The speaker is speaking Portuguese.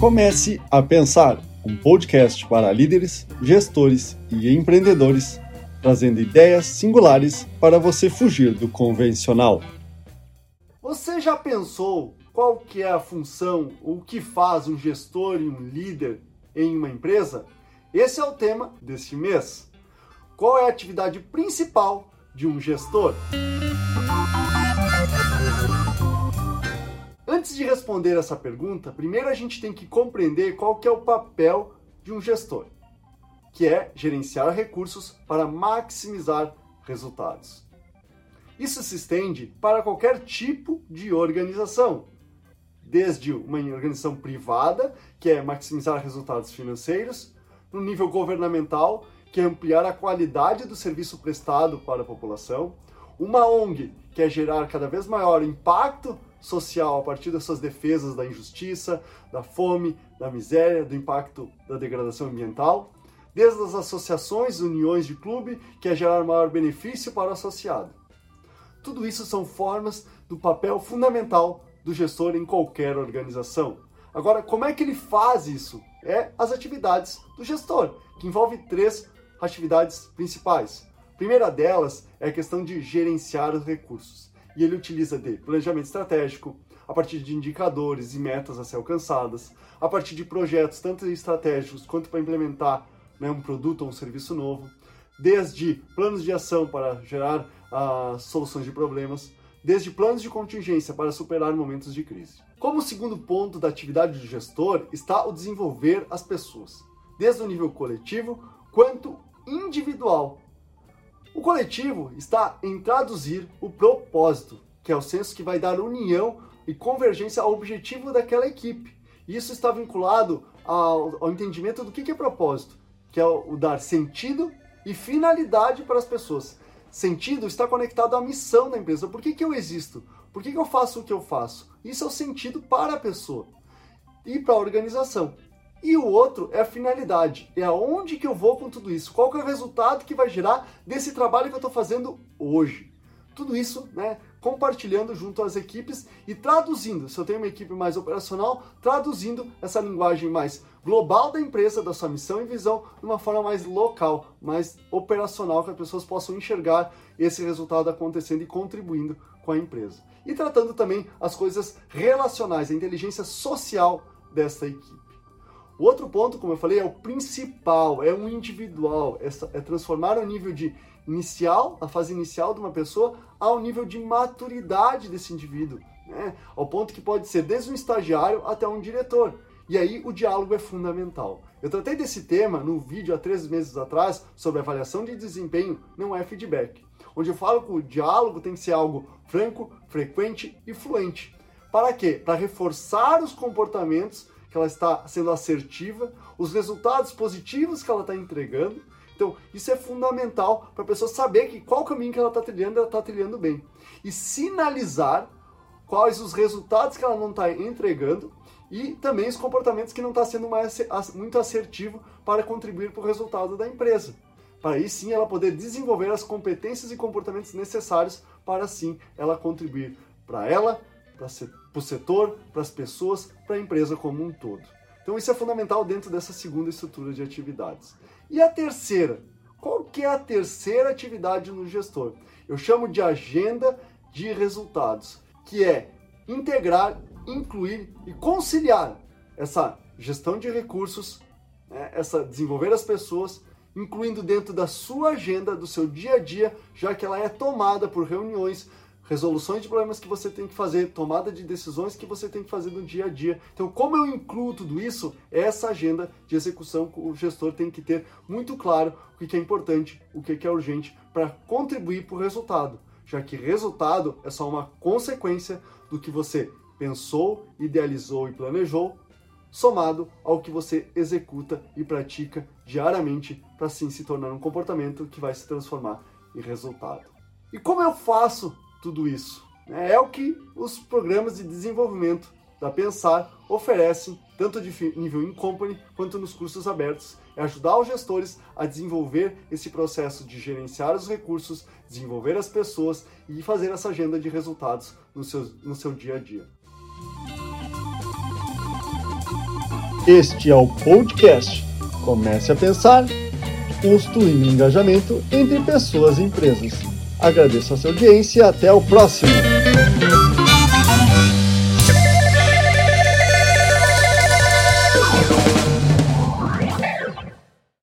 Comece a Pensar, um podcast para líderes, gestores e empreendedores, trazendo ideias singulares para você fugir do convencional. Você já pensou qual que é a função, o que faz um gestor e um líder em uma empresa? Esse é o tema deste mês. Qual é a atividade principal de um gestor? Antes de responder essa pergunta, primeiro a gente tem que compreender qual que é o papel de um gestor, que é gerenciar recursos para maximizar resultados. Isso se estende para qualquer tipo de organização, desde uma organização privada, que é maximizar resultados financeiros, no nível governamental, que é ampliar a qualidade do serviço prestado para a população, uma ONG, que é gerar cada vez maior impacto social a partir das suas defesas da injustiça, da fome, da miséria, do impacto da degradação ambiental, desde as associações, uniões de clube, que é gerar maior benefício para o associado. Tudo isso são formas do papel fundamental do gestor em qualquer organização. Agora, como é que ele faz isso? É as atividades do gestor, que envolve três atividades principais. A primeira delas é a questão de gerenciar os recursos. E ele utiliza de planejamento estratégico, a partir de indicadores e metas a ser alcançadas, a partir de projetos tanto estratégicos quanto para implementar né, um produto ou um serviço novo, desde planos de ação para gerar uh, soluções de problemas, desde planos de contingência para superar momentos de crise. Como segundo ponto da atividade do gestor está o desenvolver as pessoas, desde o nível coletivo quanto individual. O coletivo está em traduzir o propósito, que é o senso que vai dar união e convergência ao objetivo daquela equipe. Isso está vinculado ao, ao entendimento do que, é propósito, que é o, o dar sentido e finalidade para as pessoas. Sentido está conectado à missão da empresa. Por que, que eu existo? Por que, que eu faço o que eu faço? Isso é o sentido para a pessoa e para a organização. E o outro é a finalidade, é aonde que eu vou com tudo isso, qual que é o resultado que vai gerar desse trabalho que eu estou fazendo hoje. Tudo isso, né, compartilhando junto às equipes e traduzindo, se eu tenho uma equipe mais operacional, traduzindo essa linguagem mais global da empresa, da sua missão e visão, de uma forma mais local, mais operacional, que as pessoas possam enxergar esse resultado acontecendo e contribuindo com a empresa. E tratando também as coisas relacionais, a inteligência social dessa equipe. O outro ponto, como eu falei, é o principal, é um individual, é, é transformar o nível de inicial, a fase inicial de uma pessoa, ao nível de maturidade desse indivíduo, né? ao ponto que pode ser desde um estagiário até um diretor. E aí o diálogo é fundamental. Eu tratei desse tema no vídeo há três meses atrás sobre avaliação de desempenho, não é feedback, onde eu falo que o diálogo tem que ser algo franco, frequente e fluente. Para quê? Para reforçar os comportamentos que ela está sendo assertiva, os resultados positivos que ela está entregando. Então, isso é fundamental para a pessoa saber que qual caminho que ela está trilhando, ela está trilhando bem. E sinalizar quais os resultados que ela não está entregando e também os comportamentos que não está sendo mais, muito assertivo para contribuir para o resultado da empresa. Para aí sim ela poder desenvolver as competências e comportamentos necessários para sim ela contribuir para ela, para o setor, para as pessoas, para a empresa como um todo. Então isso é fundamental dentro dessa segunda estrutura de atividades. E a terceira? Qual que é a terceira atividade no gestor? Eu chamo de agenda de resultados, que é integrar, incluir e conciliar essa gestão de recursos, né, essa desenvolver as pessoas, incluindo dentro da sua agenda, do seu dia a dia, já que ela é tomada por reuniões, resoluções de problemas que você tem que fazer, tomada de decisões que você tem que fazer no dia a dia. Então, como eu incluo tudo isso, essa agenda de execução o gestor tem que ter muito claro o que é importante, o que é urgente para contribuir para o resultado, já que resultado é só uma consequência do que você pensou, idealizou e planejou, somado ao que você executa e pratica diariamente para assim se tornar um comportamento que vai se transformar em resultado. E como eu faço tudo isso. É o que os programas de desenvolvimento da Pensar oferecem, tanto de nível in company quanto nos cursos abertos, é ajudar os gestores a desenvolver esse processo de gerenciar os recursos, desenvolver as pessoas e fazer essa agenda de resultados no seu, no seu dia a dia. Este é o podcast Comece a Pensar, construindo engajamento entre pessoas e empresas. Agradeço a sua audiência e até o próximo.